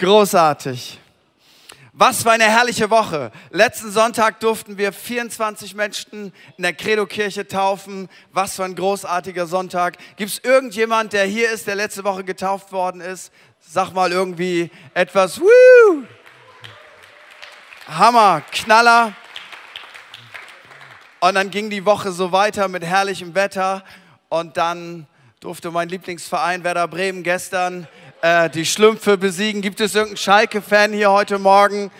Großartig. Was für eine herrliche Woche. Letzten Sonntag durften wir 24 Menschen in der Credo-Kirche taufen. Was für ein großartiger Sonntag. Gibt es irgendjemand, der hier ist, der letzte Woche getauft worden ist? Sag mal irgendwie etwas. Woo! Hammer, Knaller. Und dann ging die Woche so weiter mit herrlichem Wetter. Und dann durfte mein Lieblingsverein Werder Bremen gestern äh, die Schlümpfe besiegen. Gibt es irgendeinen Schalke-Fan hier heute Morgen?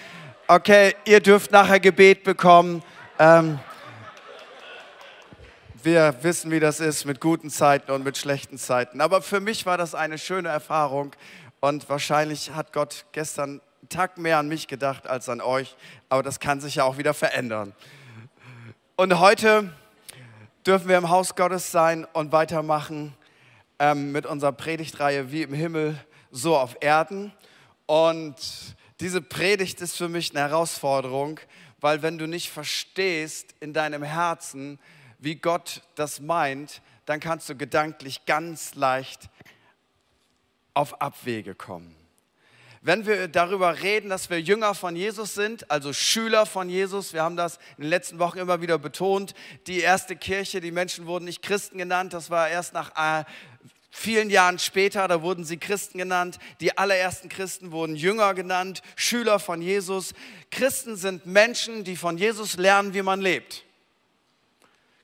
Okay, ihr dürft nachher Gebet bekommen. Ähm, wir wissen, wie das ist mit guten Zeiten und mit schlechten Zeiten. Aber für mich war das eine schöne Erfahrung und wahrscheinlich hat Gott gestern einen Tag mehr an mich gedacht als an euch. Aber das kann sich ja auch wieder verändern. Und heute dürfen wir im Haus Gottes sein und weitermachen ähm, mit unserer Predigtreihe Wie im Himmel so auf Erden. Und diese Predigt ist für mich eine Herausforderung, weil wenn du nicht verstehst in deinem Herzen, wie Gott das meint, dann kannst du gedanklich ganz leicht auf Abwege kommen. Wenn wir darüber reden, dass wir Jünger von Jesus sind, also Schüler von Jesus, wir haben das in den letzten Wochen immer wieder betont, die erste Kirche, die Menschen wurden nicht Christen genannt, das war erst nach äh, Vielen Jahren später, da wurden sie Christen genannt. Die allerersten Christen wurden Jünger genannt, Schüler von Jesus. Christen sind Menschen, die von Jesus lernen, wie man lebt.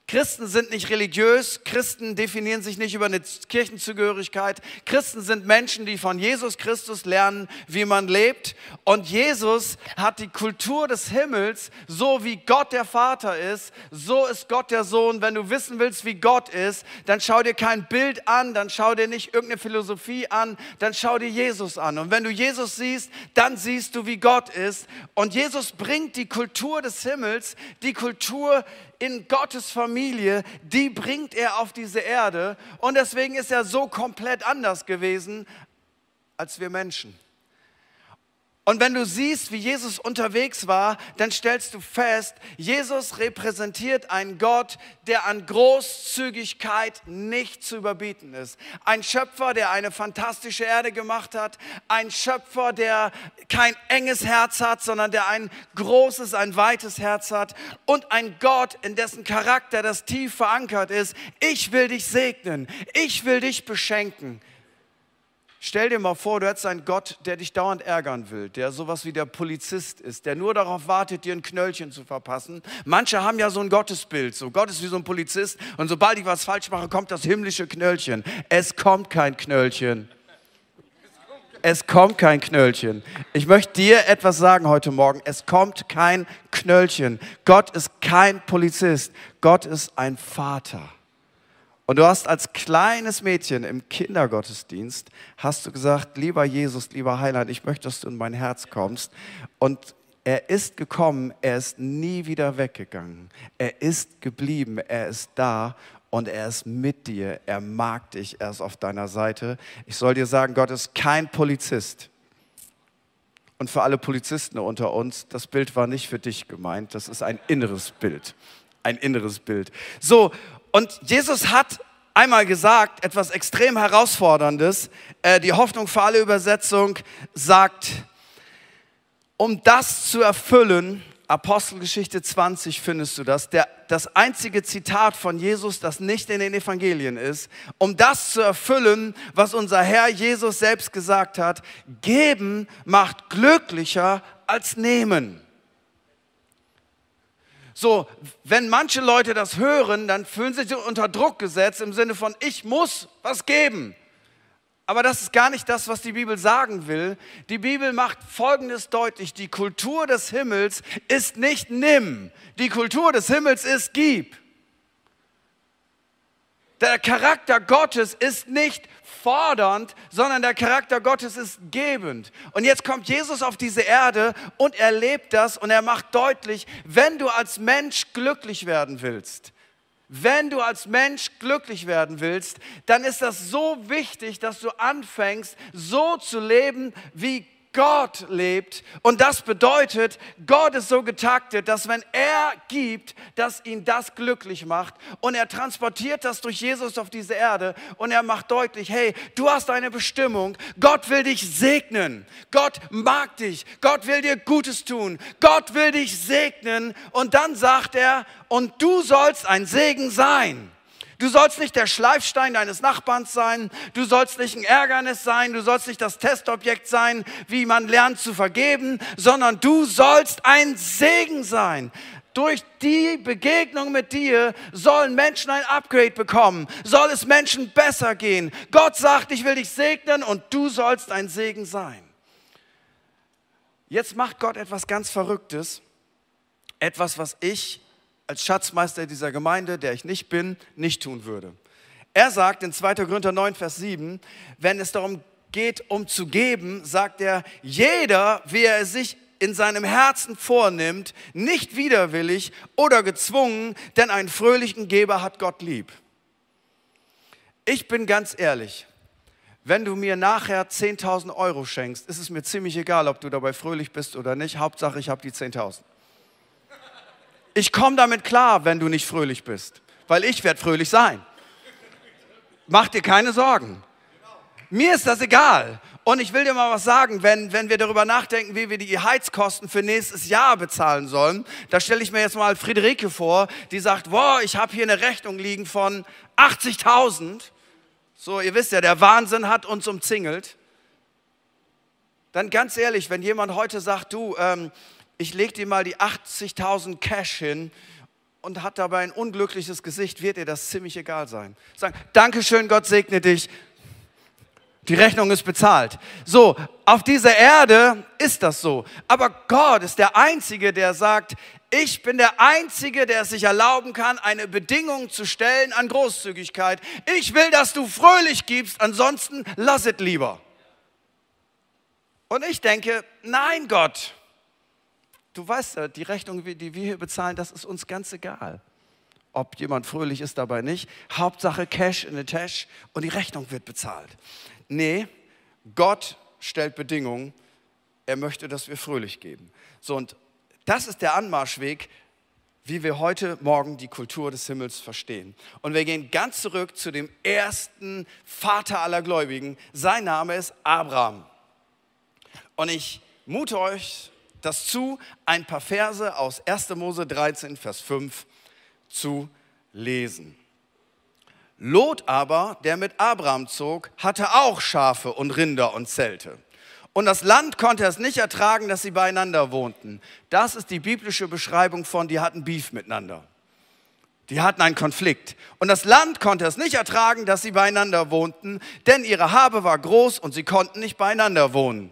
Christen sind nicht religiös, Christen definieren sich nicht über eine Kirchenzugehörigkeit. Christen sind Menschen, die von Jesus Christus lernen, wie man lebt. Und Jesus hat die Kultur des Himmels, so wie Gott der Vater ist, so ist Gott der Sohn. Wenn du wissen willst, wie Gott ist, dann schau dir kein Bild an, dann schau dir nicht irgendeine Philosophie an, dann schau dir Jesus an. Und wenn du Jesus siehst, dann siehst du, wie Gott ist. Und Jesus bringt die Kultur des Himmels, die Kultur in Gottes Familie, die bringt er auf diese Erde. Und deswegen ist er so komplett anders gewesen als wir Menschen. Und wenn du siehst, wie Jesus unterwegs war, dann stellst du fest, Jesus repräsentiert einen Gott, der an Großzügigkeit nicht zu überbieten ist. Ein Schöpfer, der eine fantastische Erde gemacht hat. Ein Schöpfer, der kein enges Herz hat, sondern der ein großes, ein weites Herz hat. Und ein Gott, in dessen Charakter das tief verankert ist. Ich will dich segnen. Ich will dich beschenken. Stell dir mal vor, du hättest einen Gott, der dich dauernd ärgern will, der sowas wie der Polizist ist, der nur darauf wartet, dir ein Knöllchen zu verpassen. Manche haben ja so ein Gottesbild, so Gott ist wie so ein Polizist und sobald ich was falsch mache, kommt das himmlische Knöllchen. Es kommt kein Knöllchen. Es kommt kein Knöllchen. Ich möchte dir etwas sagen heute Morgen. Es kommt kein Knöllchen. Gott ist kein Polizist. Gott ist ein Vater. Und du hast als kleines Mädchen im Kindergottesdienst, hast du gesagt, lieber Jesus, lieber Heiland, ich möchte, dass du in mein Herz kommst. Und er ist gekommen, er ist nie wieder weggegangen. Er ist geblieben, er ist da und er ist mit dir. Er mag dich, er ist auf deiner Seite. Ich soll dir sagen, Gott ist kein Polizist. Und für alle Polizisten unter uns, das Bild war nicht für dich gemeint, das ist ein inneres Bild. Ein inneres Bild. So, und Jesus hat einmal gesagt, etwas extrem Herausforderndes. Äh, die Hoffnung für alle Übersetzung sagt, um das zu erfüllen, Apostelgeschichte 20 findest du das, der, das einzige Zitat von Jesus, das nicht in den Evangelien ist, um das zu erfüllen, was unser Herr Jesus selbst gesagt hat, geben macht glücklicher als nehmen. So, wenn manche Leute das hören, dann fühlen sie sich unter Druck gesetzt im Sinne von, ich muss was geben. Aber das ist gar nicht das, was die Bibel sagen will. Die Bibel macht Folgendes deutlich. Die Kultur des Himmels ist nicht nimm. Die Kultur des Himmels ist gib. Der Charakter Gottes ist nicht fordernd, sondern der Charakter Gottes ist gebend. Und jetzt kommt Jesus auf diese Erde und er lebt das und er macht deutlich, wenn du als Mensch glücklich werden willst, wenn du als Mensch glücklich werden willst, dann ist das so wichtig, dass du anfängst, so zu leben, wie Gott lebt. Und das bedeutet, Gott ist so getaktet, dass wenn er gibt, dass ihn das glücklich macht. Und er transportiert das durch Jesus auf diese Erde. Und er macht deutlich, hey, du hast eine Bestimmung. Gott will dich segnen. Gott mag dich. Gott will dir Gutes tun. Gott will dich segnen. Und dann sagt er, und du sollst ein Segen sein. Du sollst nicht der Schleifstein deines Nachbarns sein, du sollst nicht ein Ärgernis sein, du sollst nicht das Testobjekt sein, wie man lernt zu vergeben, sondern du sollst ein Segen sein. Durch die Begegnung mit dir sollen Menschen ein Upgrade bekommen, soll es Menschen besser gehen. Gott sagt, ich will dich segnen und du sollst ein Segen sein. Jetzt macht Gott etwas ganz Verrücktes, etwas, was ich als Schatzmeister dieser Gemeinde, der ich nicht bin, nicht tun würde. Er sagt in 2. Korinther 9, Vers 7, wenn es darum geht, um zu geben, sagt er, jeder, wie er es sich in seinem Herzen vornimmt, nicht widerwillig oder gezwungen, denn einen fröhlichen Geber hat Gott lieb. Ich bin ganz ehrlich, wenn du mir nachher 10.000 Euro schenkst, ist es mir ziemlich egal, ob du dabei fröhlich bist oder nicht. Hauptsache, ich habe die 10.000. Ich komme damit klar, wenn du nicht fröhlich bist, weil ich werde fröhlich sein. Mach dir keine Sorgen. Mir ist das egal. Und ich will dir mal was sagen, wenn, wenn wir darüber nachdenken, wie wir die Heizkosten für nächstes Jahr bezahlen sollen, da stelle ich mir jetzt mal Friederike vor, die sagt, boah, ich habe hier eine Rechnung liegen von 80.000. So, ihr wisst ja, der Wahnsinn hat uns umzingelt. Dann ganz ehrlich, wenn jemand heute sagt, du, ähm, ich lege dir mal die 80.000 Cash hin und hat dabei ein unglückliches Gesicht, wird dir das ziemlich egal sein. Sagen, Dankeschön, Gott segne dich. Die Rechnung ist bezahlt. So, auf dieser Erde ist das so. Aber Gott ist der Einzige, der sagt, ich bin der Einzige, der es sich erlauben kann, eine Bedingung zu stellen an Großzügigkeit. Ich will, dass du fröhlich gibst, ansonsten lass es lieber. Und ich denke, nein, Gott, Du weißt ja, die Rechnung, die wir hier bezahlen, das ist uns ganz egal. Ob jemand fröhlich ist dabei nicht. Hauptsache Cash in the Tash und die Rechnung wird bezahlt. Nee, Gott stellt Bedingungen. Er möchte, dass wir fröhlich geben. So, und das ist der Anmarschweg, wie wir heute Morgen die Kultur des Himmels verstehen. Und wir gehen ganz zurück zu dem ersten Vater aller Gläubigen. Sein Name ist Abraham. Und ich mute euch das zu, ein paar Verse aus 1. Mose 13, Vers 5 zu lesen. Lot aber, der mit Abraham zog, hatte auch Schafe und Rinder und Zelte. Und das Land konnte es nicht ertragen, dass sie beieinander wohnten. Das ist die biblische Beschreibung von, die hatten Beef miteinander. Die hatten einen Konflikt. Und das Land konnte es nicht ertragen, dass sie beieinander wohnten, denn ihre Habe war groß und sie konnten nicht beieinander wohnen.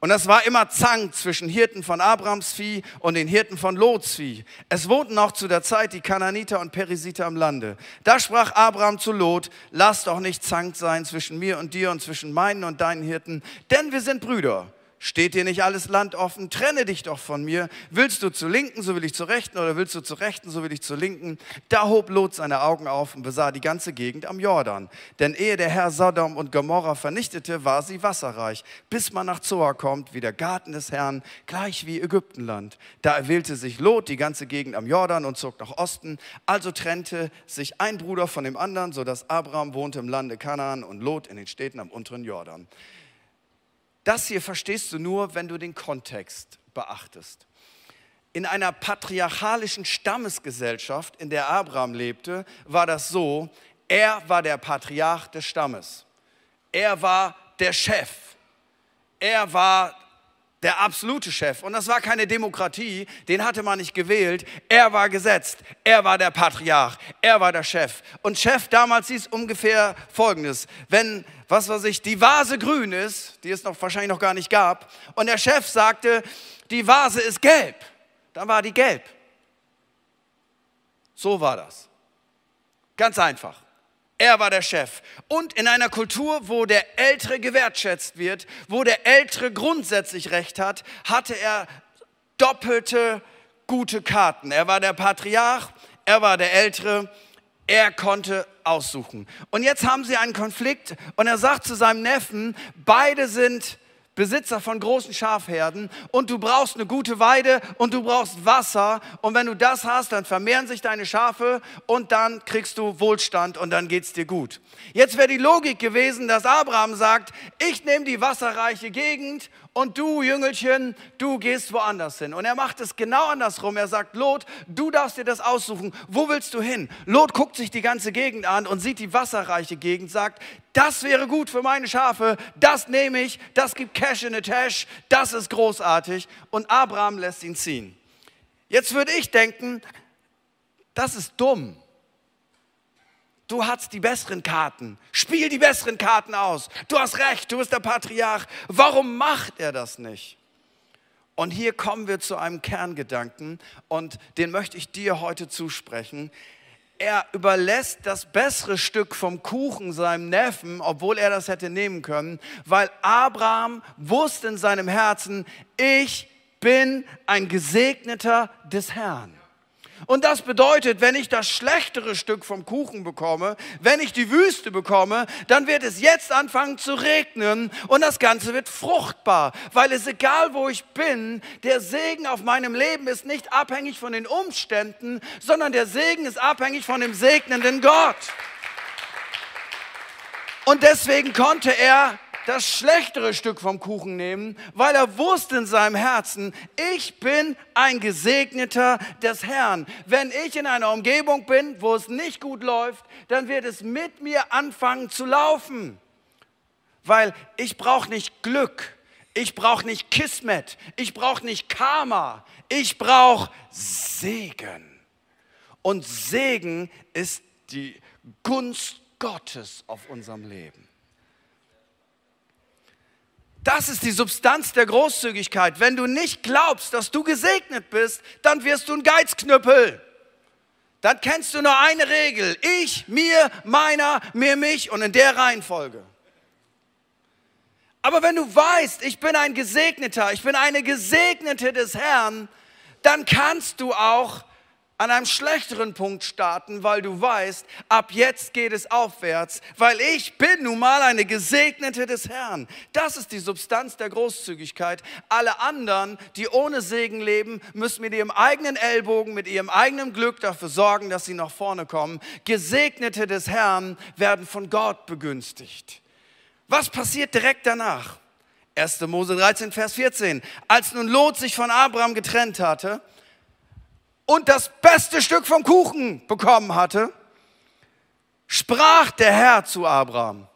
Und das war immer Zank zwischen Hirten von Abrams Vieh und den Hirten von Lots Vieh. Es wohnten auch zu der Zeit die Kananiter und Perisiter im Lande. Da sprach Abraham zu Lot, lass doch nicht Zank sein zwischen mir und dir und zwischen meinen und deinen Hirten, denn wir sind Brüder. Steht dir nicht alles Land offen? Trenne dich doch von mir. Willst du zur Linken, so will ich zur Rechten, oder willst du zur Rechten, so will ich zur Linken? Da hob Lot seine Augen auf und besah die ganze Gegend am Jordan. Denn ehe der Herr Sodom und Gomorra vernichtete, war sie wasserreich, bis man nach Zoar kommt, wie der Garten des Herrn, gleich wie Ägyptenland. Da erwählte sich Lot die ganze Gegend am Jordan und zog nach Osten. Also trennte sich ein Bruder von dem anderen, sodass Abraham wohnte im Lande Kanaan und Lot in den Städten am unteren Jordan. Das hier verstehst du nur, wenn du den Kontext beachtest. In einer patriarchalischen Stammesgesellschaft, in der Abraham lebte, war das so, er war der Patriarch des Stammes. Er war der Chef. Er war der absolute Chef. Und das war keine Demokratie, den hatte man nicht gewählt. Er war gesetzt. Er war der Patriarch. Er war der Chef. Und Chef damals hieß ungefähr Folgendes. Wenn, was weiß ich, die Vase grün ist, die es noch wahrscheinlich noch gar nicht gab, und der Chef sagte, die Vase ist gelb, dann war die gelb. So war das. Ganz einfach. Er war der Chef. Und in einer Kultur, wo der Ältere gewertschätzt wird, wo der Ältere grundsätzlich Recht hat, hatte er doppelte gute Karten. Er war der Patriarch, er war der Ältere, er konnte aussuchen. Und jetzt haben sie einen Konflikt und er sagt zu seinem Neffen, beide sind Besitzer von großen Schafherden und du brauchst eine gute Weide und du brauchst Wasser. Und wenn du das hast, dann vermehren sich deine Schafe und dann kriegst du Wohlstand und dann geht's dir gut. Jetzt wäre die Logik gewesen, dass Abraham sagt, ich nehme die wasserreiche Gegend und du, Jüngelchen, du gehst woanders hin. Und er macht es genau andersrum. Er sagt, Lot, du darfst dir das aussuchen. Wo willst du hin? Lot guckt sich die ganze Gegend an und sieht die wasserreiche Gegend, sagt, das wäre gut für meine Schafe, das nehme ich, das gibt Cash in the Tash, das ist großartig. Und Abraham lässt ihn ziehen. Jetzt würde ich denken, das ist dumm. Du hast die besseren Karten. Spiel die besseren Karten aus. Du hast recht, du bist der Patriarch. Warum macht er das nicht? Und hier kommen wir zu einem Kerngedanken und den möchte ich dir heute zusprechen. Er überlässt das bessere Stück vom Kuchen seinem Neffen, obwohl er das hätte nehmen können, weil Abraham wusste in seinem Herzen, ich bin ein Gesegneter des Herrn. Und das bedeutet, wenn ich das schlechtere Stück vom Kuchen bekomme, wenn ich die Wüste bekomme, dann wird es jetzt anfangen zu regnen und das Ganze wird fruchtbar, weil es egal, wo ich bin, der Segen auf meinem Leben ist nicht abhängig von den Umständen, sondern der Segen ist abhängig von dem segnenden Gott. Und deswegen konnte er das schlechtere Stück vom Kuchen nehmen, weil er wusste in seinem Herzen, ich bin ein Gesegneter des Herrn. Wenn ich in einer Umgebung bin, wo es nicht gut läuft, dann wird es mit mir anfangen zu laufen. Weil ich brauche nicht Glück, ich brauche nicht Kismet, ich brauche nicht Karma, ich brauche Segen. Und Segen ist die Gunst Gottes auf unserem Leben. Das ist die Substanz der Großzügigkeit. Wenn du nicht glaubst, dass du gesegnet bist, dann wirst du ein Geizknüppel. Dann kennst du nur eine Regel. Ich, mir, meiner, mir, mich und in der Reihenfolge. Aber wenn du weißt, ich bin ein Gesegneter, ich bin eine Gesegnete des Herrn, dann kannst du auch an einem schlechteren Punkt starten, weil du weißt, ab jetzt geht es aufwärts, weil ich bin nun mal eine Gesegnete des Herrn. Das ist die Substanz der Großzügigkeit. Alle anderen, die ohne Segen leben, müssen mit ihrem eigenen Ellbogen, mit ihrem eigenen Glück dafür sorgen, dass sie nach vorne kommen. Gesegnete des Herrn werden von Gott begünstigt. Was passiert direkt danach? 1. Mose 13, Vers 14. Als nun Lot sich von Abraham getrennt hatte, und das beste Stück vom Kuchen bekommen hatte, sprach der Herr zu Abraham.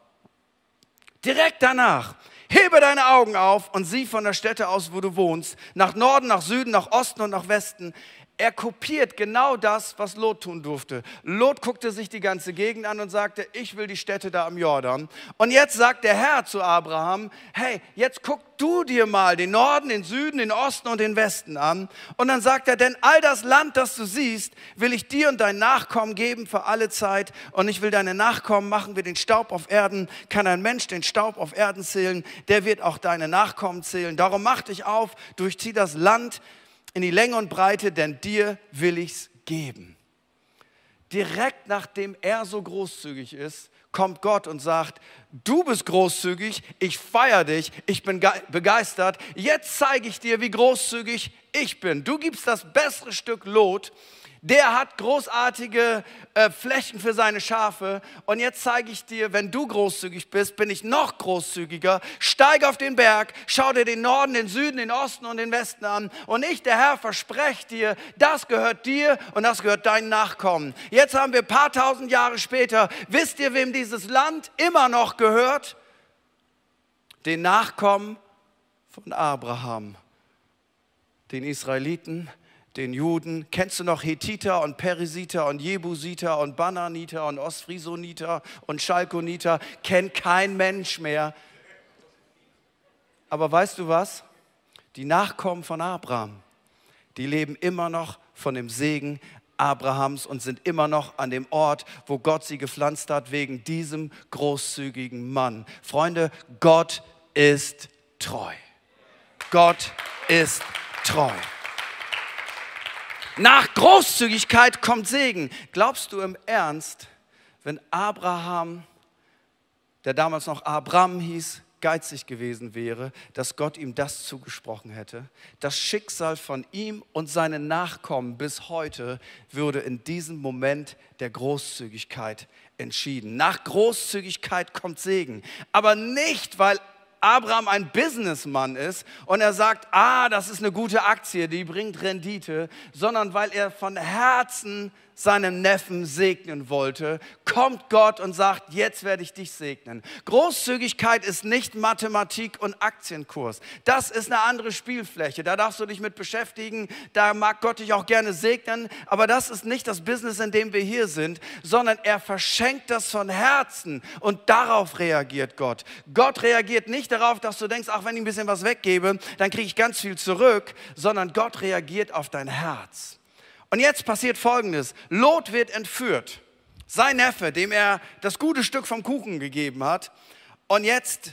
Direkt danach, hebe deine Augen auf und sieh von der Stätte aus, wo du wohnst, nach Norden, nach Süden, nach Osten und nach Westen. Er kopiert genau das, was Lot tun durfte. Lot guckte sich die ganze Gegend an und sagte, ich will die Städte da am Jordan. Und jetzt sagt der Herr zu Abraham, hey, jetzt guck du dir mal den Norden, den Süden, den Osten und den Westen an. Und dann sagt er, denn all das Land, das du siehst, will ich dir und deinen Nachkommen geben für alle Zeit. Und ich will deine Nachkommen machen wie den Staub auf Erden. Kann ein Mensch den Staub auf Erden zählen, der wird auch deine Nachkommen zählen. Darum mach dich auf, durchzieh das Land in die Länge und Breite, denn dir will ich's geben. Direkt nachdem er so großzügig ist, kommt Gott und sagt, du bist großzügig, ich feiere dich, ich bin begeistert, jetzt zeige ich dir, wie großzügig ich bin. Du gibst das bessere Stück Lot der hat großartige äh, Flächen für seine Schafe. Und jetzt zeige ich dir, wenn du großzügig bist, bin ich noch großzügiger. Steig auf den Berg, schau dir den Norden, den Süden, den Osten und den Westen an. Und ich, der Herr, verspreche dir, das gehört dir und das gehört deinen Nachkommen. Jetzt haben wir ein paar tausend Jahre später. Wisst ihr, wem dieses Land immer noch gehört? Den Nachkommen von Abraham, den Israeliten den Juden. Kennst du noch Hethiter und Perisiter und Jebusiter und Bananiter und Ostfrisoniter und Schalkoniter? Kennt kein Mensch mehr. Aber weißt du was? Die Nachkommen von Abraham, die leben immer noch von dem Segen Abrahams und sind immer noch an dem Ort, wo Gott sie gepflanzt hat, wegen diesem großzügigen Mann. Freunde, Gott ist treu. Gott ist treu. Nach Großzügigkeit kommt Segen. Glaubst du im Ernst, wenn Abraham, der damals noch Abraham hieß, geizig gewesen wäre, dass Gott ihm das zugesprochen hätte. Das Schicksal von ihm und seinen Nachkommen bis heute würde in diesem Moment der Großzügigkeit entschieden. Nach Großzügigkeit kommt Segen, aber nicht, weil Abraham ein Businessmann ist und er sagt, ah, das ist eine gute Aktie, die bringt Rendite, sondern weil er von Herzen seinen Neffen segnen wollte, kommt Gott und sagt, jetzt werde ich dich segnen. Großzügigkeit ist nicht Mathematik und Aktienkurs. Das ist eine andere Spielfläche. Da darfst du dich mit beschäftigen. Da mag Gott dich auch gerne segnen. Aber das ist nicht das Business, in dem wir hier sind, sondern er verschenkt das von Herzen und darauf reagiert Gott. Gott reagiert nicht darauf, dass du denkst, ach, wenn ich ein bisschen was weggebe, dann kriege ich ganz viel zurück, sondern Gott reagiert auf dein Herz. Und jetzt passiert Folgendes. Lot wird entführt. Sein Neffe, dem er das gute Stück vom Kuchen gegeben hat. Und jetzt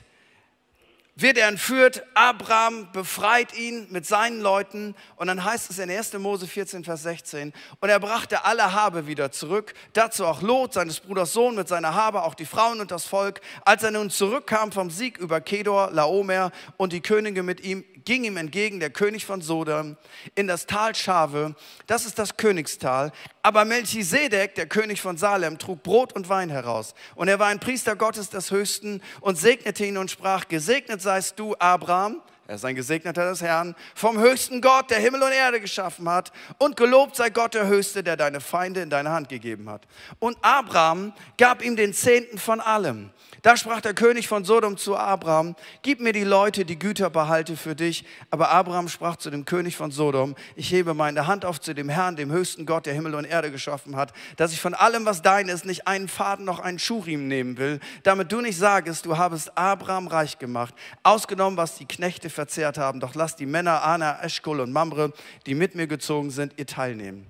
wird er entführt. Abraham befreit ihn mit seinen Leuten. Und dann heißt es in 1. Mose 14, Vers 16, und er brachte alle Habe wieder zurück. Dazu auch Lot, seines Bruders Sohn, mit seiner Habe, auch die Frauen und das Volk. Als er nun zurückkam vom Sieg über Kedor, Laomer und die Könige mit ihm, ging ihm entgegen der König von Sodom in das Tal Schave, das ist das Königstal. Aber Melchisedek, der König von Salem, trug Brot und Wein heraus. Und er war ein Priester Gottes des Höchsten und segnete ihn und sprach, gesegnet seist du, Abraham, er ist ein Gesegneter des Herrn, vom höchsten Gott, der Himmel und Erde geschaffen hat. Und gelobt sei Gott der Höchste, der deine Feinde in deine Hand gegeben hat. Und Abraham gab ihm den Zehnten von allem. Da sprach der König von Sodom zu Abraham, gib mir die Leute, die Güter behalte für dich. Aber Abraham sprach zu dem König von Sodom, ich hebe meine Hand auf zu dem Herrn, dem höchsten Gott, der Himmel und Erde geschaffen hat, dass ich von allem, was dein ist, nicht einen Faden noch einen Schuhriemen nehmen will, damit du nicht sagest, du habest Abraham reich gemacht, ausgenommen, was die Knechte verzehrt haben. Doch lass die Männer Ana, Eschkol und Mamre, die mit mir gezogen sind, ihr teilnehmen.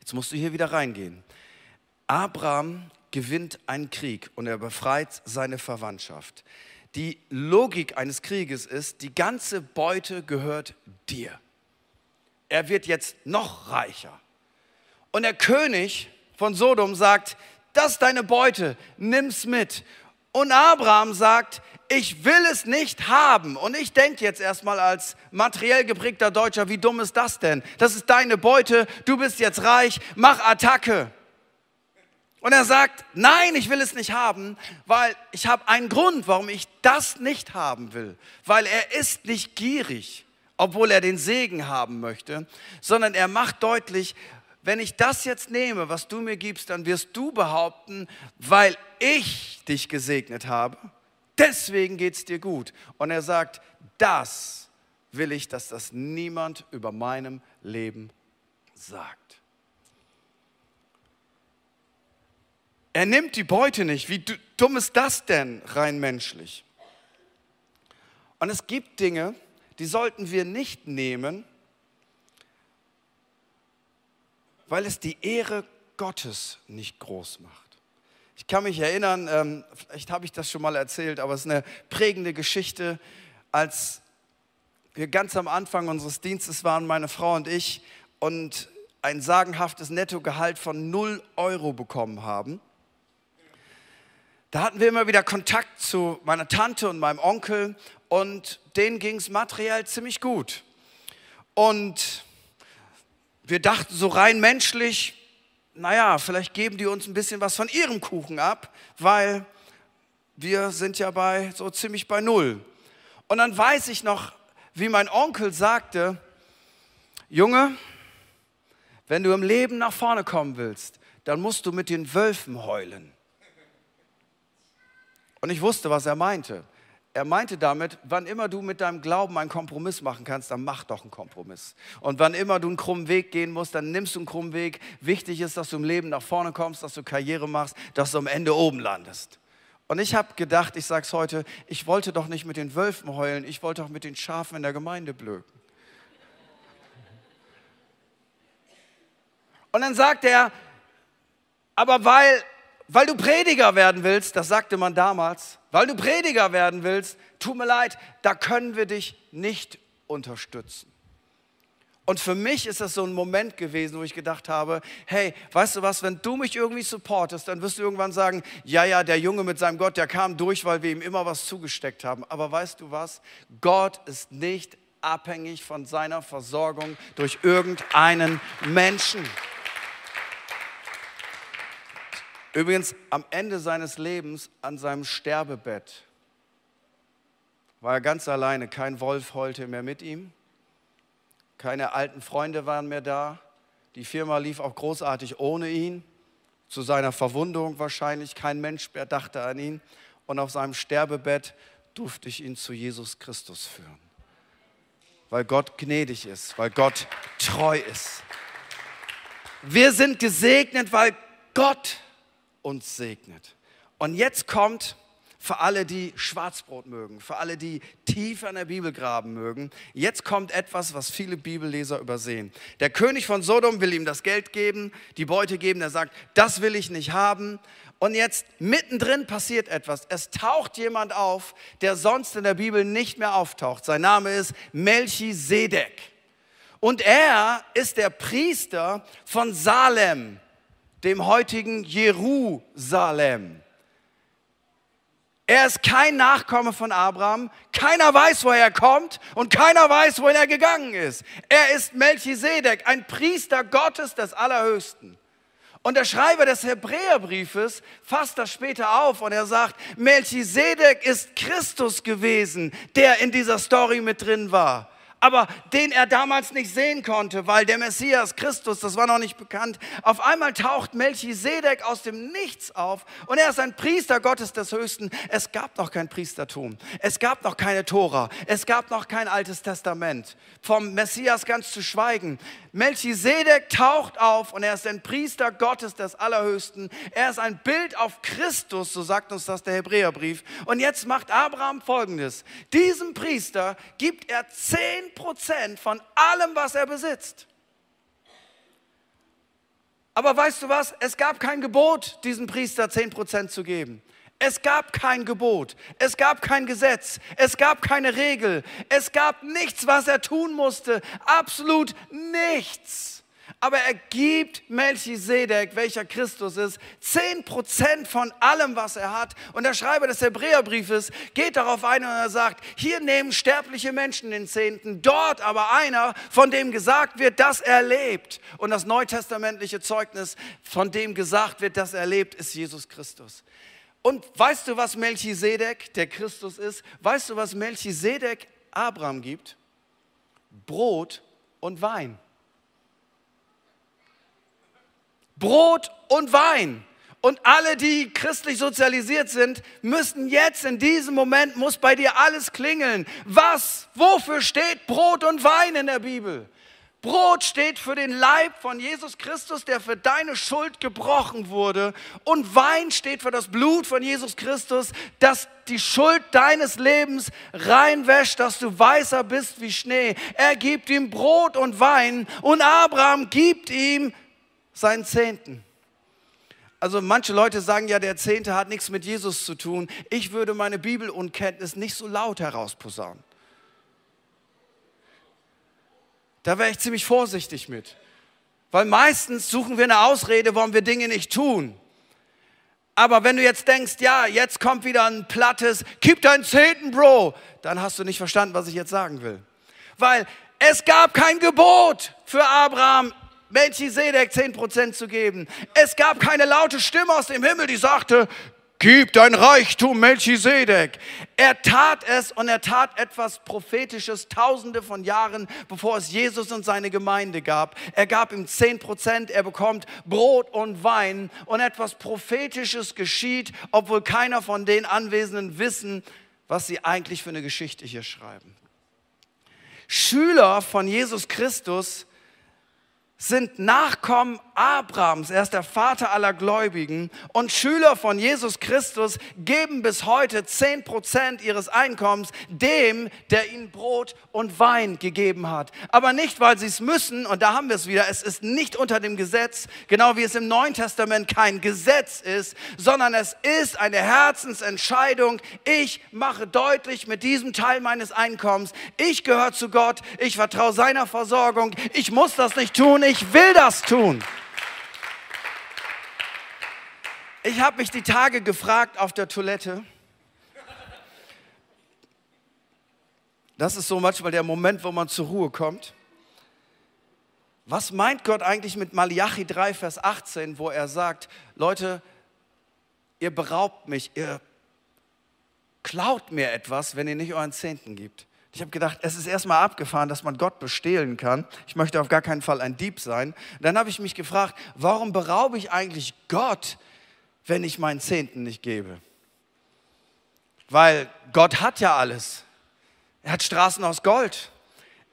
Jetzt musst du hier wieder reingehen. Abraham gewinnt einen Krieg und er befreit seine Verwandtschaft. Die Logik eines Krieges ist, die ganze Beute gehört dir. Er wird jetzt noch reicher. Und der König von Sodom sagt, das ist deine Beute, nimm's mit. Und Abraham sagt, ich will es nicht haben. Und ich denke jetzt erstmal als materiell geprägter Deutscher, wie dumm ist das denn? Das ist deine Beute, du bist jetzt reich, mach Attacke. Und er sagt, nein, ich will es nicht haben, weil ich habe einen Grund, warum ich das nicht haben will. Weil er ist nicht gierig, obwohl er den Segen haben möchte, sondern er macht deutlich, wenn ich das jetzt nehme, was du mir gibst, dann wirst du behaupten, weil ich dich gesegnet habe, deswegen geht es dir gut. Und er sagt, das will ich, dass das niemand über meinem Leben sagt. Er nimmt die Beute nicht. Wie dumm ist das denn rein menschlich? Und es gibt Dinge, die sollten wir nicht nehmen, weil es die Ehre Gottes nicht groß macht. Ich kann mich erinnern, ähm, vielleicht habe ich das schon mal erzählt, aber es ist eine prägende Geschichte, als wir ganz am Anfang unseres Dienstes waren, meine Frau und ich, und ein sagenhaftes Nettogehalt von 0 Euro bekommen haben da hatten wir immer wieder Kontakt zu meiner Tante und meinem Onkel und denen ging es materiell ziemlich gut. Und wir dachten so rein menschlich, naja, vielleicht geben die uns ein bisschen was von ihrem Kuchen ab, weil wir sind ja bei so ziemlich bei Null. Und dann weiß ich noch, wie mein Onkel sagte, Junge, wenn du im Leben nach vorne kommen willst, dann musst du mit den Wölfen heulen. Und ich wusste, was er meinte. Er meinte damit, wann immer du mit deinem Glauben einen Kompromiss machen kannst, dann mach doch einen Kompromiss. Und wann immer du einen krummen Weg gehen musst, dann nimmst du einen krummen Weg. Wichtig ist, dass du im Leben nach vorne kommst, dass du Karriere machst, dass du am Ende oben landest. Und ich habe gedacht, ich sage es heute, ich wollte doch nicht mit den Wölfen heulen, ich wollte doch mit den Schafen in der Gemeinde blöken. Und dann sagt er, aber weil weil du Prediger werden willst, das sagte man damals, weil du Prediger werden willst, tut mir leid, da können wir dich nicht unterstützen. Und für mich ist das so ein Moment gewesen, wo ich gedacht habe, hey, weißt du was, wenn du mich irgendwie supportest, dann wirst du irgendwann sagen, ja, ja, der Junge mit seinem Gott, der kam durch, weil wir ihm immer was zugesteckt haben. Aber weißt du was, Gott ist nicht abhängig von seiner Versorgung durch irgendeinen Menschen. Übrigens, am Ende seines Lebens, an seinem Sterbebett, war er ganz alleine. Kein Wolf heulte mehr mit ihm. Keine alten Freunde waren mehr da. Die Firma lief auch großartig ohne ihn. Zu seiner Verwundung wahrscheinlich. Kein Mensch mehr dachte an ihn. Und auf seinem Sterbebett durfte ich ihn zu Jesus Christus führen. Weil Gott gnädig ist, weil Gott treu ist. Wir sind gesegnet, weil Gott uns segnet. Und jetzt kommt für alle, die Schwarzbrot mögen, für alle, die tief an der Bibel graben mögen. Jetzt kommt etwas, was viele Bibelleser übersehen. Der König von Sodom will ihm das Geld geben, die Beute geben. Er sagt, das will ich nicht haben. Und jetzt mittendrin passiert etwas. Es taucht jemand auf, der sonst in der Bibel nicht mehr auftaucht. Sein Name ist Melchisedek. Und er ist der Priester von Salem, dem heutigen Jerusalem. Er ist kein Nachkomme von Abraham. Keiner weiß, woher er kommt und keiner weiß, wohin er gegangen ist. Er ist Melchisedek, ein Priester Gottes des Allerhöchsten. Und der Schreiber des Hebräerbriefes fasst das später auf und er sagt, Melchisedek ist Christus gewesen, der in dieser Story mit drin war aber den er damals nicht sehen konnte, weil der Messias Christus, das war noch nicht bekannt. Auf einmal taucht Melchisedek aus dem Nichts auf und er ist ein Priester Gottes des Höchsten. Es gab noch kein Priestertum, es gab noch keine Tora, es gab noch kein Altes Testament. Vom Messias ganz zu schweigen. Melchisedek taucht auf und er ist ein Priester Gottes des Allerhöchsten. Er ist ein Bild auf Christus, so sagt uns das der Hebräerbrief. Und jetzt macht Abraham folgendes. Diesem Priester gibt er zehn Prozent von allem, was er besitzt. Aber weißt du was? Es gab kein Gebot, diesem Priester zehn Prozent zu geben. Es gab kein Gebot, es gab kein Gesetz, es gab keine Regel, es gab nichts, was er tun musste, absolut nichts. Aber er gibt Melchisedek, welcher Christus ist, zehn Prozent von allem, was er hat. Und der Schreiber des Hebräerbriefes geht darauf ein und er sagt, hier nehmen sterbliche Menschen den Zehnten, dort aber einer, von dem gesagt wird, dass er lebt. Und das neutestamentliche Zeugnis, von dem gesagt wird, dass er lebt, ist Jesus Christus. Und weißt du, was Melchisedek, der Christus ist? Weißt du, was Melchisedek Abraham gibt? Brot und Wein. Brot und Wein. Und alle, die christlich sozialisiert sind, müssen jetzt in diesem Moment, muss bei dir alles klingeln. Was, wofür steht Brot und Wein in der Bibel? Brot steht für den Leib von Jesus Christus, der für deine Schuld gebrochen wurde. Und Wein steht für das Blut von Jesus Christus, das die Schuld deines Lebens reinwäscht, dass du weißer bist wie Schnee. Er gibt ihm Brot und Wein und Abraham gibt ihm seinen Zehnten. Also manche Leute sagen ja, der Zehnte hat nichts mit Jesus zu tun. Ich würde meine Bibelunkenntnis nicht so laut herausposaunen. Da wäre ich ziemlich vorsichtig mit. Weil meistens suchen wir eine Ausrede, warum wir Dinge nicht tun. Aber wenn du jetzt denkst, ja, jetzt kommt wieder ein plattes, gib deinen Zehnten, Bro, dann hast du nicht verstanden, was ich jetzt sagen will. Weil es gab kein Gebot für Abraham, Melchisedek 10% zu geben. Es gab keine laute Stimme aus dem Himmel, die sagte, gib dein Reichtum Melchisedek. Er tat es und er tat etwas Prophetisches tausende von Jahren, bevor es Jesus und seine Gemeinde gab. Er gab ihm 10%, er bekommt Brot und Wein und etwas Prophetisches geschieht, obwohl keiner von den Anwesenden wissen, was sie eigentlich für eine Geschichte hier schreiben. Schüler von Jesus Christus sind Nachkommen Abrahams, er ist der Vater aller Gläubigen und Schüler von Jesus Christus geben bis heute 10% ihres Einkommens dem, der ihnen Brot und Wein gegeben hat. Aber nicht, weil sie es müssen, und da haben wir es wieder, es ist nicht unter dem Gesetz, genau wie es im Neuen Testament kein Gesetz ist, sondern es ist eine Herzensentscheidung. Ich mache deutlich mit diesem Teil meines Einkommens, ich gehöre zu Gott, ich vertraue seiner Versorgung, ich muss das nicht tun, ich will das tun. Ich habe mich die Tage gefragt auf der Toilette. Das ist so manchmal der Moment, wo man zur Ruhe kommt. Was meint Gott eigentlich mit Malachi 3, Vers 18, wo er sagt, Leute, ihr beraubt mich, ihr klaut mir etwas, wenn ihr nicht euren Zehnten gibt. Ich habe gedacht, es ist erstmal abgefahren, dass man Gott bestehlen kann. Ich möchte auf gar keinen Fall ein Dieb sein. Dann habe ich mich gefragt, warum beraube ich eigentlich Gott, wenn ich meinen Zehnten nicht gebe? Weil Gott hat ja alles. Er hat Straßen aus Gold.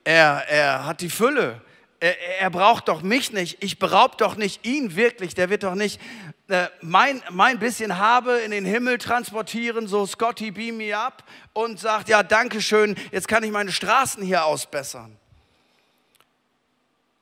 Er, er hat die Fülle. Er, er braucht doch mich nicht. Ich beraube doch nicht ihn wirklich. Der wird doch nicht äh, mein, mein bisschen habe in den Himmel transportieren, so Scotty beam me up und sagt, ja, danke schön, jetzt kann ich meine Straßen hier ausbessern.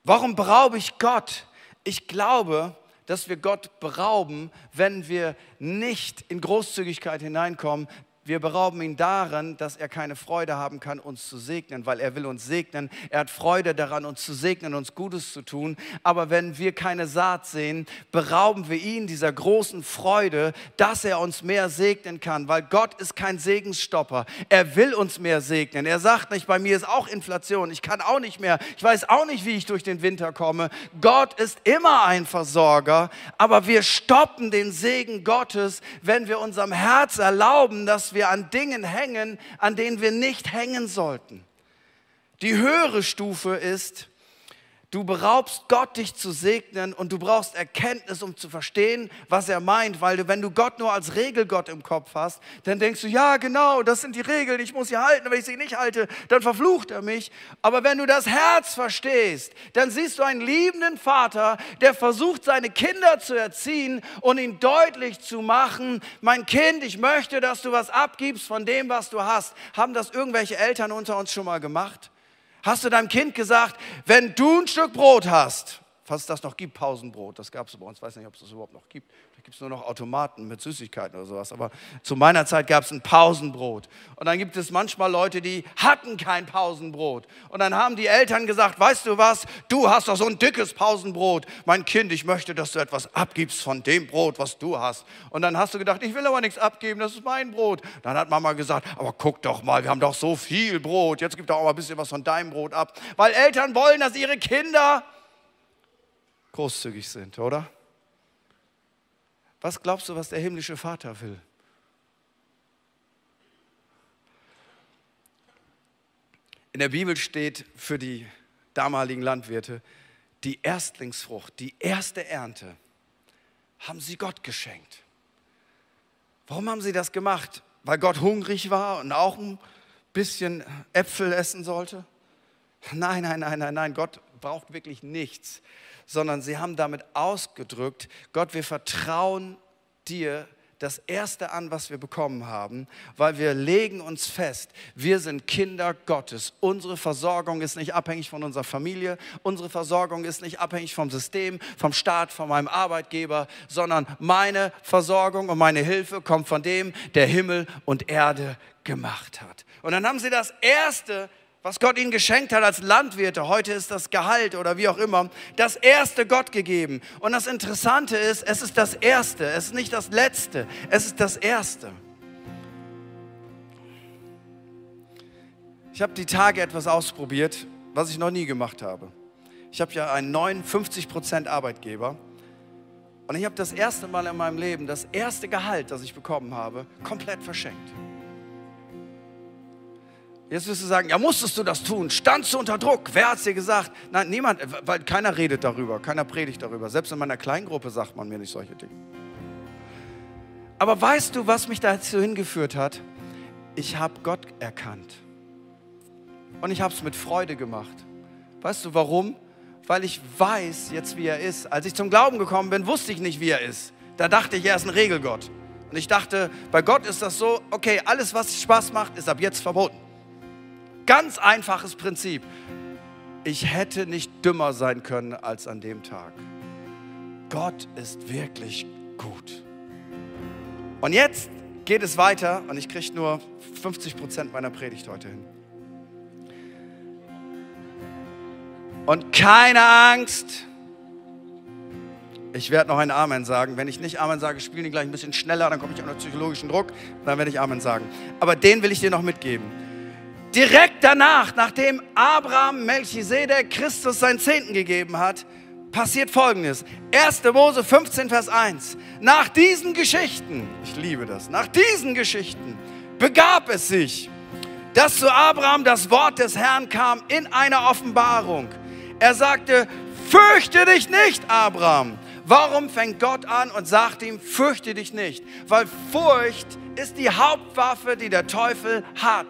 Warum beraube ich Gott? Ich glaube, dass wir Gott berauben, wenn wir nicht in Großzügigkeit hineinkommen, wir berauben ihn daran, dass er keine Freude haben kann, uns zu segnen, weil er will uns segnen. Er hat Freude daran, uns zu segnen, uns Gutes zu tun. Aber wenn wir keine Saat sehen, berauben wir ihn dieser großen Freude, dass er uns mehr segnen kann, weil Gott ist kein Segensstopper. Er will uns mehr segnen. Er sagt nicht, bei mir ist auch Inflation. Ich kann auch nicht mehr. Ich weiß auch nicht, wie ich durch den Winter komme. Gott ist immer ein Versorger, aber wir stoppen den Segen Gottes, wenn wir unserem Herz erlauben, dass wir an Dingen hängen, an denen wir nicht hängen sollten. Die höhere Stufe ist, Du beraubst Gott, dich zu segnen und du brauchst Erkenntnis, um zu verstehen, was er meint, weil du, wenn du Gott nur als Regelgott im Kopf hast, dann denkst du, ja genau, das sind die Regeln, ich muss sie halten, wenn ich sie nicht halte, dann verflucht er mich. Aber wenn du das Herz verstehst, dann siehst du einen liebenden Vater, der versucht, seine Kinder zu erziehen und ihn deutlich zu machen, mein Kind, ich möchte, dass du was abgibst von dem, was du hast. Haben das irgendwelche Eltern unter uns schon mal gemacht? Hast du deinem Kind gesagt, wenn du ein Stück Brot hast, falls es das noch gibt, Pausenbrot, das gab es bei uns, weiß nicht, ob es das überhaupt noch gibt. Gibt es nur noch Automaten mit Süßigkeiten oder sowas. Aber zu meiner Zeit gab es ein Pausenbrot. Und dann gibt es manchmal Leute, die hatten kein Pausenbrot. Und dann haben die Eltern gesagt, weißt du was, du hast doch so ein dickes Pausenbrot. Mein Kind, ich möchte, dass du etwas abgibst von dem Brot, was du hast. Und dann hast du gedacht, ich will aber nichts abgeben, das ist mein Brot. Dann hat Mama gesagt, aber guck doch mal, wir haben doch so viel Brot. Jetzt gib doch auch mal ein bisschen was von deinem Brot ab. Weil Eltern wollen, dass ihre Kinder großzügig sind, oder? Was glaubst du, was der himmlische Vater will? In der Bibel steht für die damaligen Landwirte, die Erstlingsfrucht, die erste Ernte, haben sie Gott geschenkt. Warum haben sie das gemacht? Weil Gott hungrig war und auch ein bisschen Äpfel essen sollte? Nein, nein, nein, nein, nein, Gott braucht wirklich nichts sondern sie haben damit ausgedrückt, Gott, wir vertrauen dir das Erste an, was wir bekommen haben, weil wir legen uns fest, wir sind Kinder Gottes. Unsere Versorgung ist nicht abhängig von unserer Familie, unsere Versorgung ist nicht abhängig vom System, vom Staat, von meinem Arbeitgeber, sondern meine Versorgung und meine Hilfe kommt von dem, der Himmel und Erde gemacht hat. Und dann haben sie das Erste was Gott ihnen geschenkt hat als Landwirte, heute ist das Gehalt oder wie auch immer, das erste Gott gegeben. Und das Interessante ist, es ist das erste, es ist nicht das letzte, es ist das erste. Ich habe die Tage etwas ausprobiert, was ich noch nie gemacht habe. Ich habe ja einen neuen 50% Arbeitgeber und ich habe das erste Mal in meinem Leben das erste Gehalt, das ich bekommen habe, komplett verschenkt. Jetzt wirst du sagen, ja, musstest du das tun? Standst du unter Druck? Wer hat es dir gesagt? Nein, niemand, weil keiner redet darüber, keiner predigt darüber. Selbst in meiner Kleingruppe sagt man mir nicht solche Dinge. Aber weißt du, was mich dazu hingeführt hat? Ich habe Gott erkannt. Und ich habe es mit Freude gemacht. Weißt du warum? weil ich weiß jetzt, wie er ist. Als ich zum Glauben gekommen bin, wusste ich nicht, wie er ist. Da dachte ich, er ist ein Regelgott. Und ich dachte, bei Gott ist das so, okay, alles, was Spaß macht, ist ab jetzt verboten. Ganz einfaches Prinzip. Ich hätte nicht dümmer sein können als an dem Tag. Gott ist wirklich gut. Und jetzt geht es weiter und ich kriege nur 50 Prozent meiner Predigt heute hin. Und keine Angst, ich werde noch ein Amen sagen. Wenn ich nicht Amen sage, spielen die gleich ein bisschen schneller, dann komme ich unter psychologischen Druck, dann werde ich Amen sagen. Aber den will ich dir noch mitgeben. Direkt danach, nachdem Abraham Melchisedek Christus seinen Zehnten gegeben hat, passiert folgendes. 1. Mose 15, Vers 1. Nach diesen Geschichten, ich liebe das, nach diesen Geschichten begab es sich, dass zu Abraham das Wort des Herrn kam in einer Offenbarung. Er sagte, fürchte dich nicht, Abraham. Warum fängt Gott an und sagt ihm, fürchte dich nicht? Weil Furcht ist die Hauptwaffe, die der Teufel hat.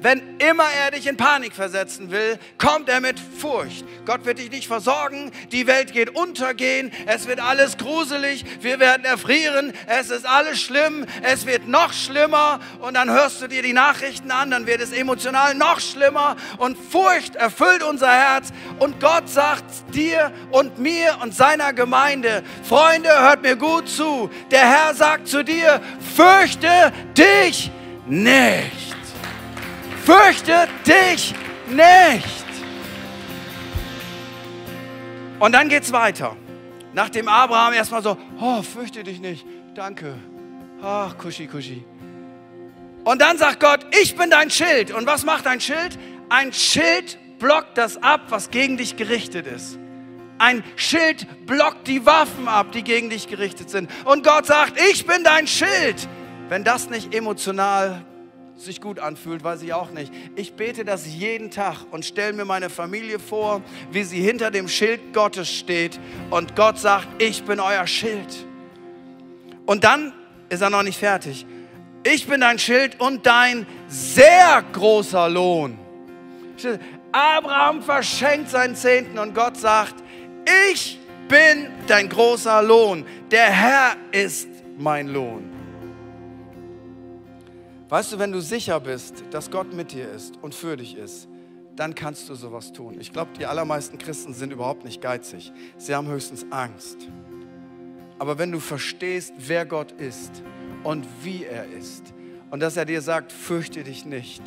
Wenn immer er dich in Panik versetzen will, kommt er mit Furcht. Gott wird dich nicht versorgen, die Welt geht untergehen, es wird alles gruselig, wir werden erfrieren, es ist alles schlimm, es wird noch schlimmer und dann hörst du dir die Nachrichten an, dann wird es emotional noch schlimmer und Furcht erfüllt unser Herz und Gott sagt dir und mir und seiner Gemeinde, Freunde, hört mir gut zu, der Herr sagt zu dir, fürchte dich nicht fürchte dich nicht. Und dann geht es weiter. Nachdem Abraham erstmal so, oh, fürchte dich nicht, danke. Ach, kuschi, kuschi. Und dann sagt Gott, ich bin dein Schild. Und was macht ein Schild? Ein Schild blockt das ab, was gegen dich gerichtet ist. Ein Schild blockt die Waffen ab, die gegen dich gerichtet sind. Und Gott sagt, ich bin dein Schild. Wenn das nicht emotional sich gut anfühlt, weiß ich auch nicht. Ich bete das jeden Tag und stelle mir meine Familie vor, wie sie hinter dem Schild Gottes steht und Gott sagt, ich bin euer Schild. Und dann ist er noch nicht fertig. Ich bin dein Schild und dein sehr großer Lohn. Abraham verschenkt seinen Zehnten und Gott sagt, ich bin dein großer Lohn. Der Herr ist mein Lohn. Weißt du, wenn du sicher bist, dass Gott mit dir ist und für dich ist, dann kannst du sowas tun. Ich glaube, die allermeisten Christen sind überhaupt nicht geizig. Sie haben höchstens Angst. Aber wenn du verstehst, wer Gott ist und wie er ist und dass er dir sagt, fürchte dich nicht,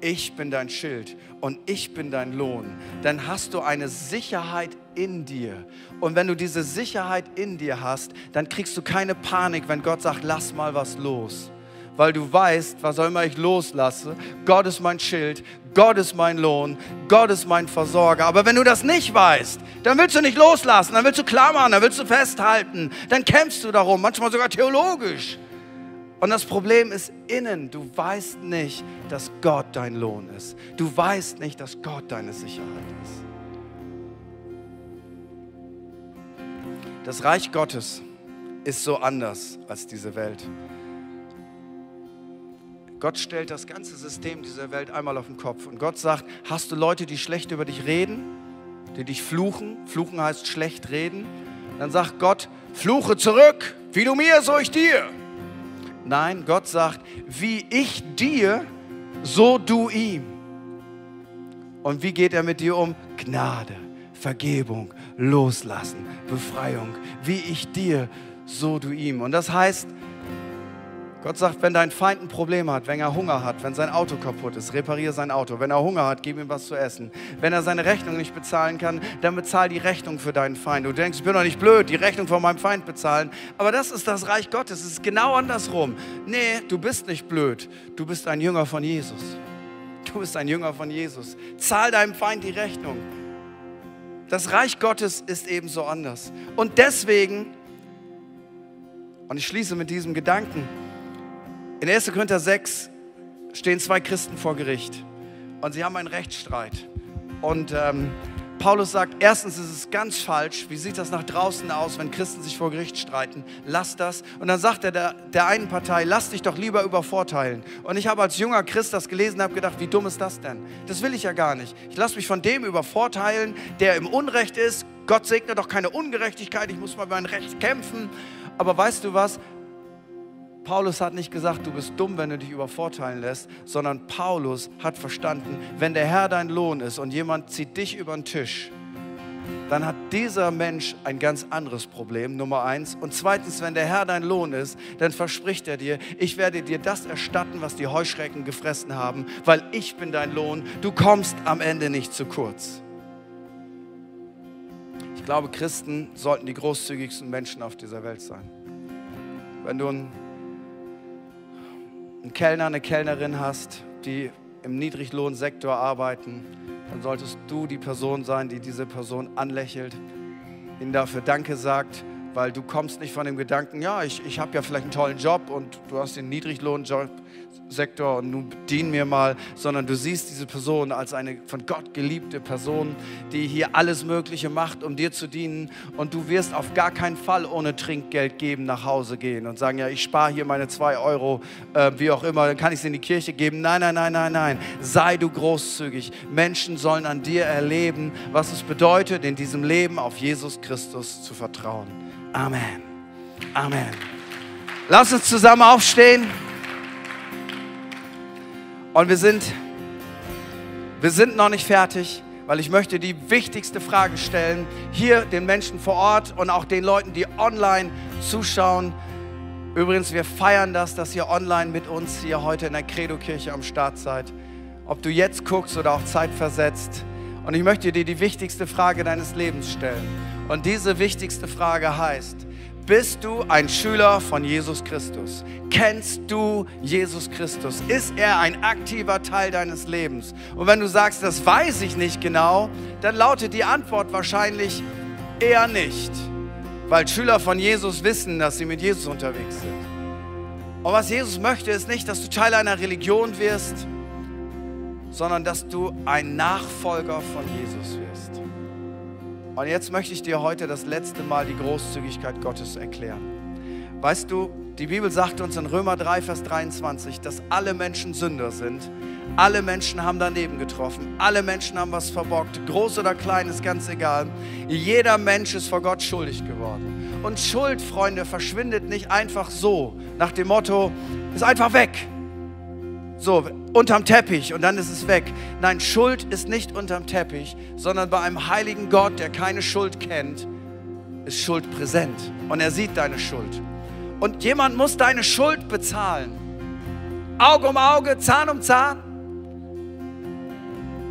ich bin dein Schild und ich bin dein Lohn, dann hast du eine Sicherheit in dir. Und wenn du diese Sicherheit in dir hast, dann kriegst du keine Panik, wenn Gott sagt, lass mal was los weil du weißt, was auch immer ich loslasse, Gott ist mein Schild, Gott ist mein Lohn, Gott ist mein Versorger. Aber wenn du das nicht weißt, dann willst du nicht loslassen, dann willst du klammern, dann willst du festhalten, dann kämpfst du darum, manchmal sogar theologisch. Und das Problem ist innen, du weißt nicht, dass Gott dein Lohn ist. Du weißt nicht, dass Gott deine Sicherheit ist. Das Reich Gottes ist so anders als diese Welt. Gott stellt das ganze System dieser Welt einmal auf den Kopf. Und Gott sagt, hast du Leute, die schlecht über dich reden, die dich fluchen? Fluchen heißt schlecht reden. Dann sagt Gott, fluche zurück, wie du mir, so ich dir. Nein, Gott sagt, wie ich dir, so du ihm. Und wie geht er mit dir um? Gnade, Vergebung, Loslassen, Befreiung. Wie ich dir, so du ihm. Und das heißt, Gott sagt, wenn dein Feind ein Problem hat, wenn er Hunger hat, wenn sein Auto kaputt ist, repariere sein Auto. Wenn er Hunger hat, gib ihm was zu essen. Wenn er seine Rechnung nicht bezahlen kann, dann bezahl die Rechnung für deinen Feind. Du denkst, ich bin doch nicht blöd, die Rechnung von meinem Feind bezahlen. Aber das ist das Reich Gottes. Es ist genau andersrum. Nee, du bist nicht blöd. Du bist ein Jünger von Jesus. Du bist ein Jünger von Jesus. Zahl deinem Feind die Rechnung. Das Reich Gottes ist ebenso anders. Und deswegen, und ich schließe mit diesem Gedanken, in 1. Korinther 6 stehen zwei Christen vor Gericht und sie haben einen Rechtsstreit. Und ähm, Paulus sagt, erstens ist es ganz falsch. Wie sieht das nach draußen aus, wenn Christen sich vor Gericht streiten? Lass das. Und dann sagt er der, der einen Partei, lass dich doch lieber übervorteilen. Und ich habe als junger Christ das gelesen und habe gedacht, wie dumm ist das denn? Das will ich ja gar nicht. Ich lasse mich von dem übervorteilen, der im Unrecht ist. Gott segne doch keine Ungerechtigkeit, ich muss mal mein Recht kämpfen. Aber weißt du was? Paulus hat nicht gesagt, du bist dumm, wenn du dich übervorteilen lässt, sondern Paulus hat verstanden, wenn der Herr dein Lohn ist und jemand zieht dich über den Tisch, dann hat dieser Mensch ein ganz anderes Problem, Nummer eins. Und zweitens, wenn der Herr dein Lohn ist, dann verspricht er dir, ich werde dir das erstatten, was die Heuschrecken gefressen haben, weil ich bin dein Lohn. Du kommst am Ende nicht zu kurz. Ich glaube, Christen sollten die großzügigsten Menschen auf dieser Welt sein. Wenn du ein einen Kellner, eine Kellnerin hast, die im Niedriglohnsektor arbeiten, dann solltest du die Person sein, die diese Person anlächelt, ihnen dafür Danke sagt, weil du kommst nicht von dem Gedanken, ja, ich, ich habe ja vielleicht einen tollen Job und du hast den Niedriglohnjob Sektor und nun dien mir mal, sondern du siehst diese Person als eine von Gott geliebte Person, die hier alles Mögliche macht, um dir zu dienen und du wirst auf gar keinen Fall ohne Trinkgeld geben nach Hause gehen und sagen, ja, ich spare hier meine zwei Euro, äh, wie auch immer, dann kann ich sie in die Kirche geben. Nein, nein, nein, nein, nein. Sei du großzügig. Menschen sollen an dir erleben, was es bedeutet, in diesem Leben auf Jesus Christus zu vertrauen. Amen. Amen. Lass uns zusammen aufstehen. Und wir sind, wir sind noch nicht fertig, weil ich möchte die wichtigste Frage stellen, hier den Menschen vor Ort und auch den Leuten, die online zuschauen. Übrigens, wir feiern das, dass ihr online mit uns hier heute in der Credo-Kirche am Start seid. Ob du jetzt guckst oder auch zeitversetzt. Und ich möchte dir die wichtigste Frage deines Lebens stellen. Und diese wichtigste Frage heißt, bist du ein Schüler von Jesus Christus? Kennst du Jesus Christus? Ist er ein aktiver Teil deines Lebens? Und wenn du sagst, das weiß ich nicht genau, dann lautet die Antwort wahrscheinlich eher nicht. Weil Schüler von Jesus wissen, dass sie mit Jesus unterwegs sind. Und was Jesus möchte, ist nicht, dass du Teil einer Religion wirst, sondern dass du ein Nachfolger von Jesus wirst. Und jetzt möchte ich dir heute das letzte Mal die Großzügigkeit Gottes erklären. Weißt du, die Bibel sagt uns in Römer 3, Vers 23, dass alle Menschen Sünder sind. Alle Menschen haben daneben getroffen. Alle Menschen haben was verbockt. Groß oder klein ist ganz egal. Jeder Mensch ist vor Gott schuldig geworden. Und Schuld, Freunde, verschwindet nicht einfach so nach dem Motto, ist einfach weg. So, unterm Teppich und dann ist es weg. Nein, Schuld ist nicht unterm Teppich, sondern bei einem heiligen Gott, der keine Schuld kennt, ist Schuld präsent und er sieht deine Schuld. Und jemand muss deine Schuld bezahlen. Auge um Auge, Zahn um Zahn.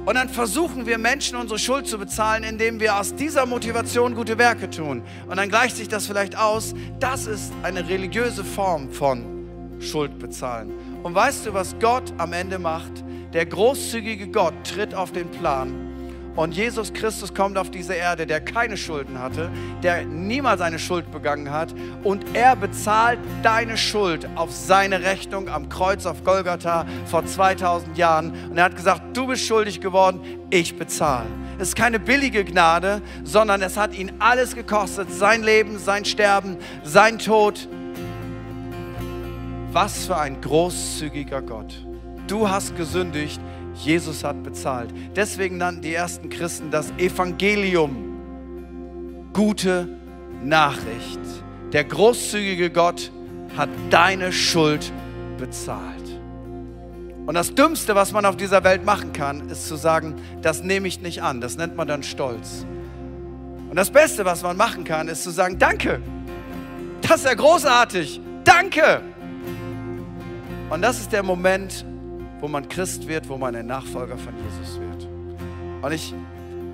Und dann versuchen wir Menschen unsere Schuld zu bezahlen, indem wir aus dieser Motivation gute Werke tun. Und dann gleicht sich das vielleicht aus. Das ist eine religiöse Form von Schuld bezahlen. Und weißt du, was Gott am Ende macht? Der großzügige Gott tritt auf den Plan. Und Jesus Christus kommt auf diese Erde, der keine Schulden hatte, der niemals eine Schuld begangen hat. Und er bezahlt deine Schuld auf seine Rechnung am Kreuz auf Golgatha vor 2000 Jahren. Und er hat gesagt, du bist schuldig geworden, ich bezahle. Es ist keine billige Gnade, sondern es hat ihn alles gekostet, sein Leben, sein Sterben, sein Tod, was für ein großzügiger Gott. Du hast gesündigt, Jesus hat bezahlt. Deswegen nannten die ersten Christen das Evangelium gute Nachricht. Der großzügige Gott hat deine Schuld bezahlt. Und das Dümmste, was man auf dieser Welt machen kann, ist zu sagen, das nehme ich nicht an. Das nennt man dann Stolz. Und das Beste, was man machen kann, ist zu sagen, danke. Das ist ja großartig. Danke. Und das ist der Moment, wo man Christ wird, wo man ein Nachfolger von Jesus wird. Und ich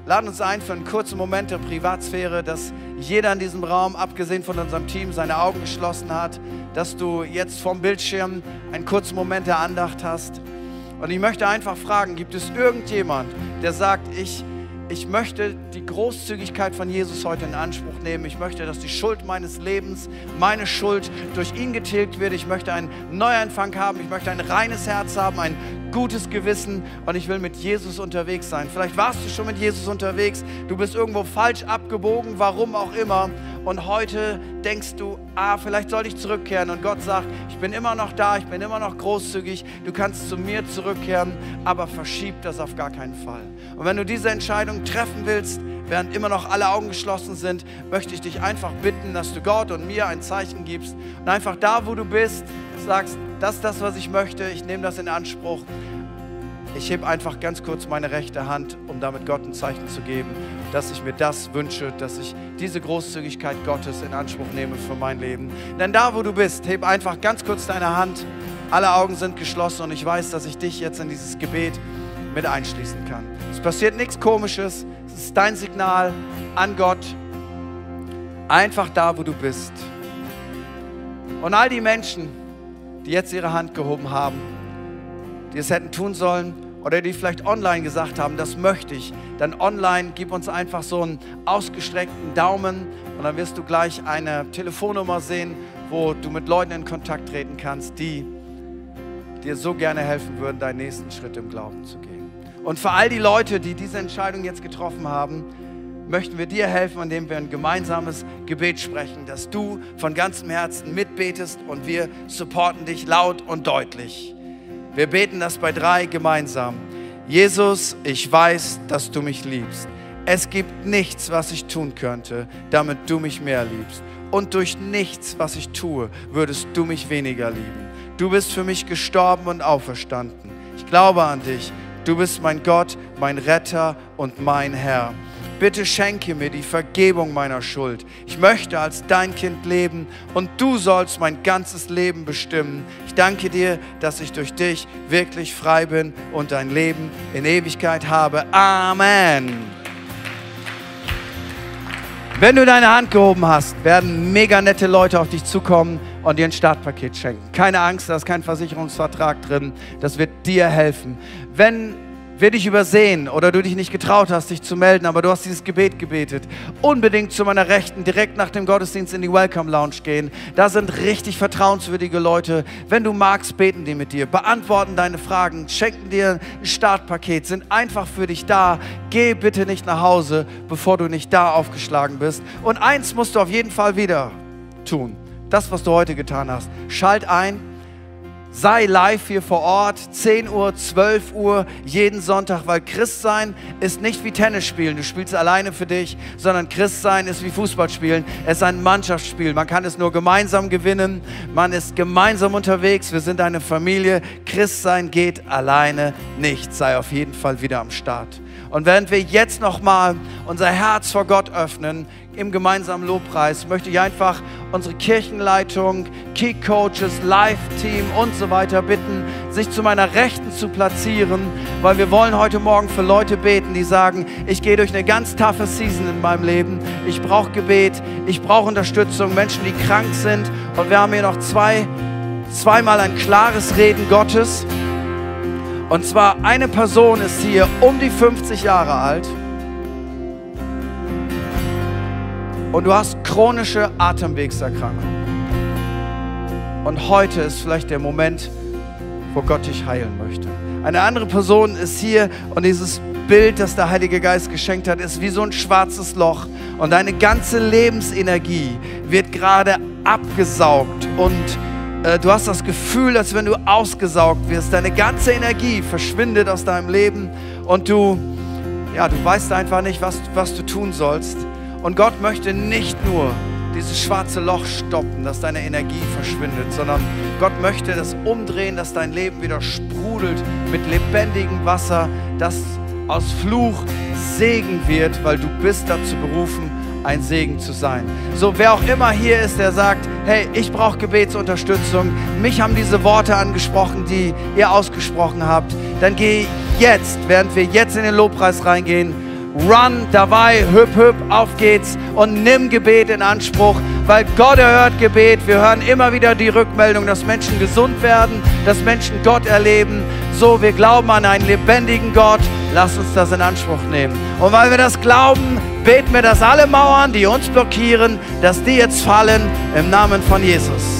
lade uns ein für einen kurzen Moment der Privatsphäre, dass jeder in diesem Raum, abgesehen von unserem Team, seine Augen geschlossen hat, dass du jetzt vom Bildschirm einen kurzen Moment der Andacht hast. Und ich möchte einfach fragen, gibt es irgendjemand, der sagt, ich ich möchte die Großzügigkeit von Jesus heute in Anspruch nehmen. Ich möchte, dass die Schuld meines Lebens, meine Schuld durch ihn getilgt wird. Ich möchte einen Neuanfang haben. Ich möchte ein reines Herz haben, ein gutes Gewissen und ich will mit Jesus unterwegs sein. Vielleicht warst du schon mit Jesus unterwegs, du bist irgendwo falsch abgebogen, warum auch immer. Und heute denkst du, ah, vielleicht soll ich zurückkehren. Und Gott sagt, ich bin immer noch da, ich bin immer noch großzügig, du kannst zu mir zurückkehren, aber verschieb das auf gar keinen Fall. Und wenn du diese Entscheidung treffen willst, während immer noch alle Augen geschlossen sind, möchte ich dich einfach bitten, dass du Gott und mir ein Zeichen gibst und einfach da, wo du bist, sagst, das ist das, was ich möchte, ich nehme das in Anspruch. Ich hebe einfach ganz kurz meine rechte Hand, um damit Gott ein Zeichen zu geben, dass ich mir das wünsche, dass ich diese Großzügigkeit Gottes in Anspruch nehme für mein Leben. Denn da, wo du bist, heb einfach ganz kurz deine Hand. Alle Augen sind geschlossen und ich weiß, dass ich dich jetzt in dieses Gebet mit einschließen kann. Es passiert nichts Komisches. Es ist dein Signal an Gott. Einfach da, wo du bist. Und all die Menschen, die jetzt ihre Hand gehoben haben, die es hätten tun sollen oder die vielleicht online gesagt haben, das möchte ich, dann online gib uns einfach so einen ausgestreckten Daumen und dann wirst du gleich eine Telefonnummer sehen, wo du mit Leuten in Kontakt treten kannst, die dir so gerne helfen würden, deinen nächsten Schritt im Glauben zu gehen. Und für all die Leute, die diese Entscheidung jetzt getroffen haben, möchten wir dir helfen, indem wir ein gemeinsames Gebet sprechen, dass du von ganzem Herzen mitbetest und wir supporten dich laut und deutlich. Wir beten das bei drei gemeinsam. Jesus, ich weiß, dass du mich liebst. Es gibt nichts, was ich tun könnte, damit du mich mehr liebst. Und durch nichts, was ich tue, würdest du mich weniger lieben. Du bist für mich gestorben und auferstanden. Ich glaube an dich. Du bist mein Gott, mein Retter und mein Herr. Bitte schenke mir die Vergebung meiner Schuld. Ich möchte als dein Kind leben und du sollst mein ganzes Leben bestimmen. Ich danke dir, dass ich durch dich wirklich frei bin und dein Leben in Ewigkeit habe. Amen. Wenn du deine Hand gehoben hast, werden mega nette Leute auf dich zukommen und dir ein Startpaket schenken. Keine Angst, da ist kein Versicherungsvertrag drin. Das wird dir helfen. Wenn wir dich übersehen oder du dich nicht getraut hast, dich zu melden, aber du hast dieses Gebet gebetet, unbedingt zu meiner Rechten, direkt nach dem Gottesdienst in die Welcome Lounge gehen. Da sind richtig vertrauenswürdige Leute. Wenn du magst, beten die mit dir, beantworten deine Fragen, schenken dir ein Startpaket, sind einfach für dich da. Geh bitte nicht nach Hause, bevor du nicht da aufgeschlagen bist. Und eins musst du auf jeden Fall wieder tun. Das, was du heute getan hast. Schalt ein Sei live hier vor Ort, 10 Uhr, 12 Uhr, jeden Sonntag, weil Christsein ist nicht wie Tennis spielen. Du spielst alleine für dich, sondern Christsein ist wie Fußball spielen. Es ist ein Mannschaftsspiel. Man kann es nur gemeinsam gewinnen. Man ist gemeinsam unterwegs. Wir sind eine Familie. Christsein geht alleine nicht. Sei auf jeden Fall wieder am Start. Und während wir jetzt nochmal unser Herz vor Gott öffnen, im gemeinsamen Lobpreis möchte ich einfach unsere Kirchenleitung, Key Coaches, Live-Team und so weiter bitten, sich zu meiner Rechten zu platzieren, weil wir wollen heute Morgen für Leute beten, die sagen, ich gehe durch eine ganz taffe Season in meinem Leben, ich brauche Gebet, ich brauche Unterstützung, Menschen, die krank sind. Und wir haben hier noch zwei, zweimal ein klares Reden Gottes. Und zwar eine Person ist hier um die 50 Jahre alt und du hast chronische Atemwegserkrankung. Und heute ist vielleicht der Moment, wo Gott dich heilen möchte. Eine andere Person ist hier und dieses Bild, das der Heilige Geist geschenkt hat, ist wie so ein schwarzes Loch. Und deine ganze Lebensenergie wird gerade abgesaugt und äh, du hast das Gefühl, als wenn du ausgesaugt wirst. Deine ganze Energie verschwindet aus deinem Leben und du, ja, du weißt einfach nicht, was, was du tun sollst. Und Gott möchte nicht nur dieses schwarze Loch stoppen, dass deine Energie verschwindet, sondern Gott möchte das umdrehen, dass dein Leben wieder sprudelt mit lebendigem Wasser, das aus Fluch Segen wird, weil du bist dazu berufen, ein Segen zu sein. So, wer auch immer hier ist, der sagt, hey, ich brauche Gebetsunterstützung, mich haben diese Worte angesprochen, die ihr ausgesprochen habt, dann geh jetzt, während wir jetzt in den Lobpreis reingehen, run dabei, hüpp, hüpp, auf geht's und nimm Gebet in Anspruch, weil Gott erhört Gebet. Wir hören immer wieder die Rückmeldung, dass Menschen gesund werden, dass Menschen Gott erleben. So, wir glauben an einen lebendigen Gott. Lass uns das in Anspruch nehmen. Und weil wir das glauben, beten wir, dass alle Mauern, die uns blockieren, dass die jetzt fallen im Namen von Jesus.